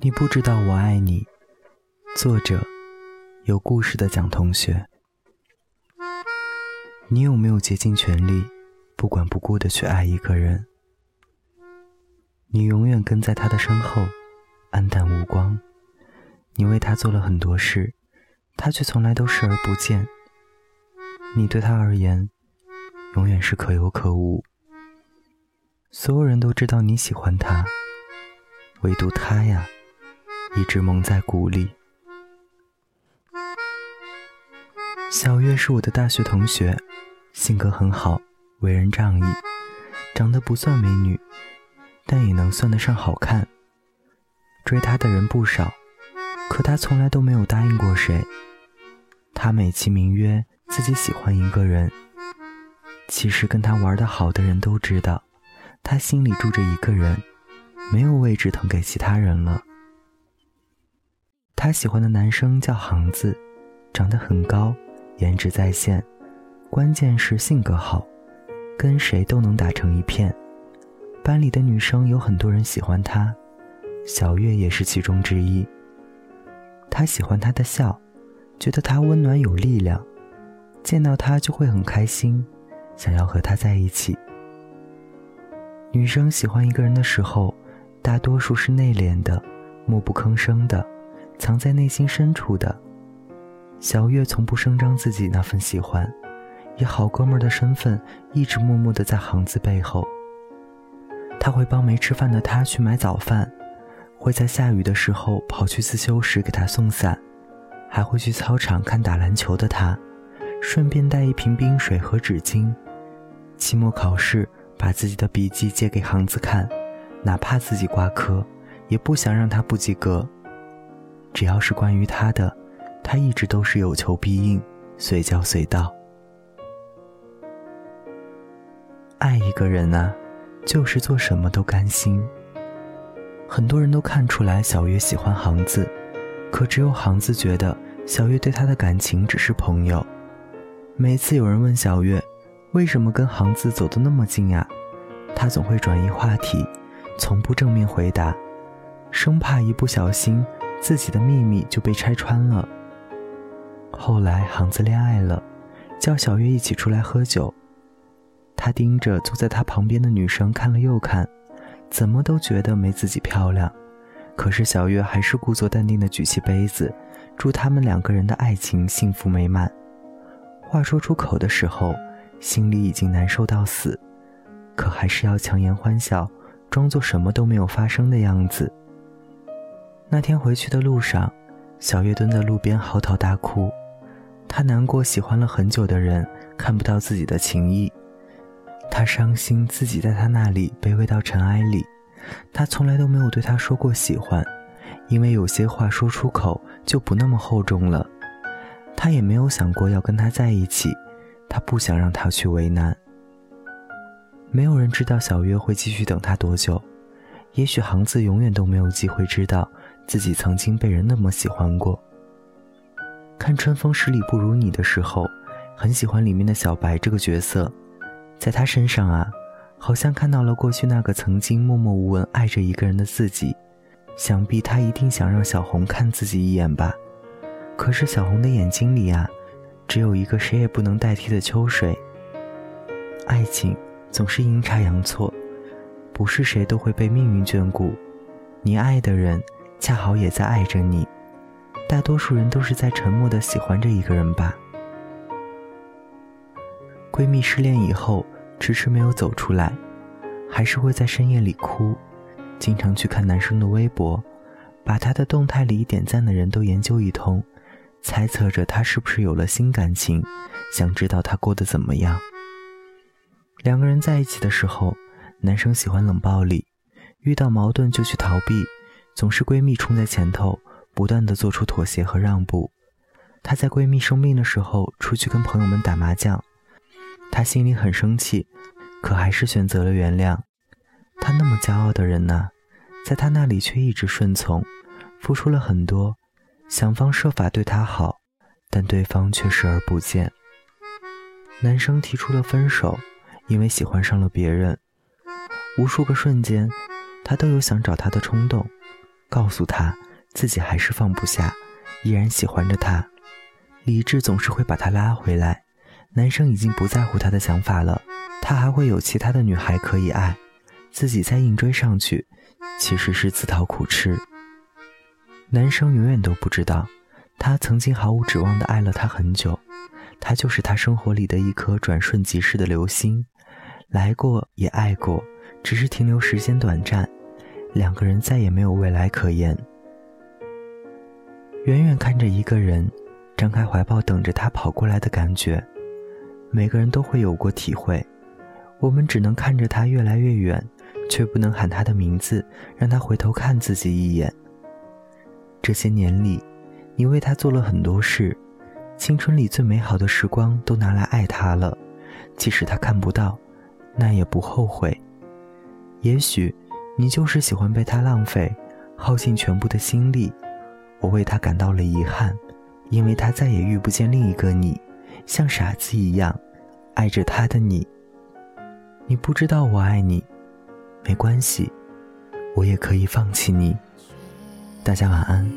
你不知道我爱你。作者：有故事的蒋同学。你有没有竭尽全力，不管不顾的去爱一个人？你永远跟在他的身后，黯淡无光。你为他做了很多事，他却从来都视而不见。你对他而言，永远是可有可无。所有人都知道你喜欢他，唯独他呀。一直蒙在鼓里。小月是我的大学同学，性格很好，为人仗义，长得不算美女，但也能算得上好看。追她的人不少，可她从来都没有答应过谁。她美其名曰自己喜欢一个人，其实跟她玩得好的人都知道，她心里住着一个人，没有位置腾给其他人了。她喜欢的男生叫航子，长得很高，颜值在线，关键是性格好，跟谁都能打成一片。班里的女生有很多人喜欢他，小月也是其中之一。他喜欢他的笑，觉得他温暖有力量，见到他就会很开心，想要和他在一起。女生喜欢一个人的时候，大多数是内敛的，默不吭声的。藏在内心深处的小月，从不声张自己那份喜欢，以好哥们儿的身份，一直默默的在行子背后。他会帮没吃饭的他去买早饭，会在下雨的时候跑去自修室给他送伞，还会去操场看打篮球的他，顺便带一瓶冰水和纸巾。期末考试，把自己的笔记借给行子看，哪怕自己挂科，也不想让他不及格。只要是关于他的，他一直都是有求必应，随叫随到。爱一个人啊，就是做什么都甘心。很多人都看出来小月喜欢行子，可只有行子觉得小月对他的感情只是朋友。每次有人问小月，为什么跟行子走得那么近啊，他总会转移话题，从不正面回答，生怕一不小心。自己的秘密就被拆穿了。后来，航子恋爱了，叫小月一起出来喝酒。他盯着坐在他旁边的女生看了又看，怎么都觉得没自己漂亮。可是小月还是故作淡定的举起杯子，祝他们两个人的爱情幸福美满。话说出口的时候，心里已经难受到死，可还是要强颜欢笑，装作什么都没有发生的样子。那天回去的路上，小月蹲在路边嚎啕大哭。她难过，喜欢了很久的人看不到自己的情谊；她伤心，自己在他那里卑微到尘埃里。她从来都没有对他说过喜欢，因为有些话说出口就不那么厚重了。她也没有想过要跟他在一起，她不想让他去为难。没有人知道小月会继续等他多久，也许行子永远都没有机会知道。自己曾经被人那么喜欢过。看《春风十里不如你》的时候，很喜欢里面的小白这个角色，在他身上啊，好像看到了过去那个曾经默默无闻爱着一个人的自己。想必他一定想让小红看自己一眼吧。可是小红的眼睛里啊，只有一个谁也不能代替的秋水。爱情总是阴差阳错，不是谁都会被命运眷顾。你爱的人。恰好也在爱着你，大多数人都是在沉默的喜欢着一个人吧。闺蜜失恋以后，迟迟没有走出来，还是会在深夜里哭，经常去看男生的微博，把他的动态里点赞的人都研究一通，猜测着他是不是有了新感情，想知道他过得怎么样。两个人在一起的时候，男生喜欢冷暴力，遇到矛盾就去逃避。总是闺蜜冲在前头，不断的做出妥协和让步。她在闺蜜生病的时候出去跟朋友们打麻将，她心里很生气，可还是选择了原谅。她那么骄傲的人呢，在她那里却一直顺从，付出了很多，想方设法对她好，但对方却视而不见。男生提出了分手，因为喜欢上了别人。无数个瞬间，她都有想找他的冲动。告诉他自己还是放不下，依然喜欢着他。理智总是会把他拉回来。男生已经不在乎他的想法了，他还会有其他的女孩可以爱，自己再硬追上去，其实是自讨苦吃。男生永远都不知道，他曾经毫无指望的爱了他很久，他就是他生活里的一颗转瞬即逝的流星，来过也爱过，只是停留时间短暂，两个人再也没有未来可言。远远看着一个人，张开怀抱等着他跑过来的感觉。每个人都会有过体会，我们只能看着他越来越远，却不能喊他的名字，让他回头看自己一眼。这些年里，你为他做了很多事，青春里最美好的时光都拿来爱他了，即使他看不到，那也不后悔。也许，你就是喜欢被他浪费，耗尽全部的心力。我为他感到了遗憾，因为他再也遇不见另一个你。像傻子一样爱着他的你，你不知道我爱你，没关系，我也可以放弃你。大家晚安，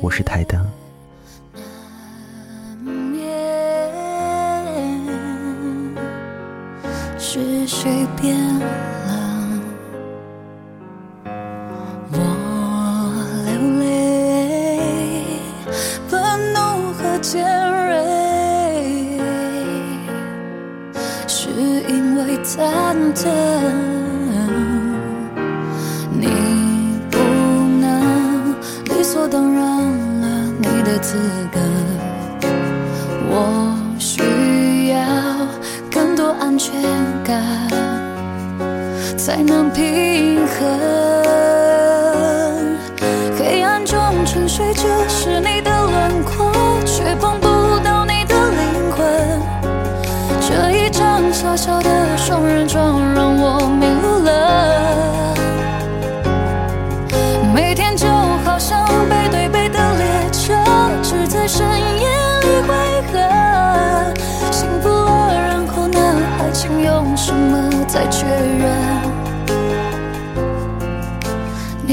我是台灯。是谁变是因为忐忑，你不能理所当然了你的资格，我需要更多安全感才能平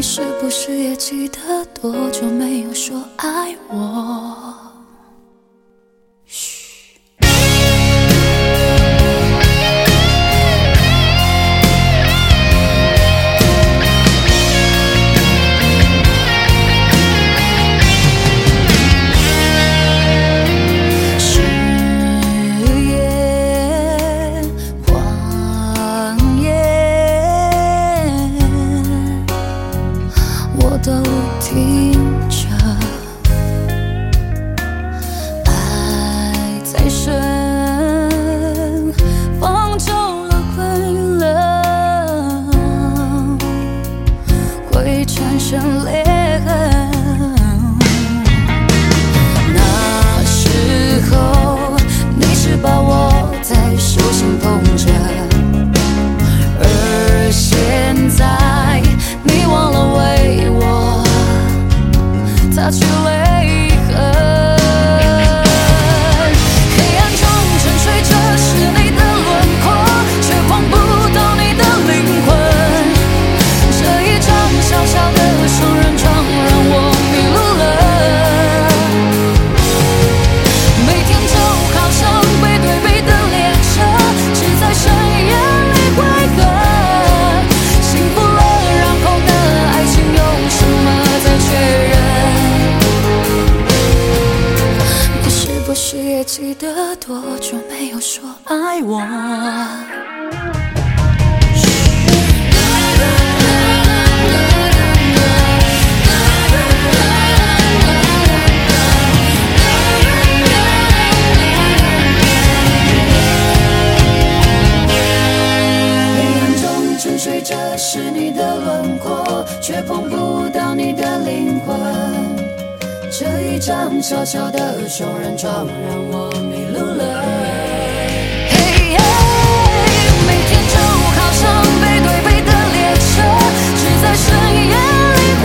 你是不是也记得多久没有说爱我？听。记得多久没有说爱我？黑暗中沉睡着是你的轮廓，却碰不到你的灵魂。这一张小小的双人床让我迷路了。嘿，每天就好像背对背的列车，只在深夜里会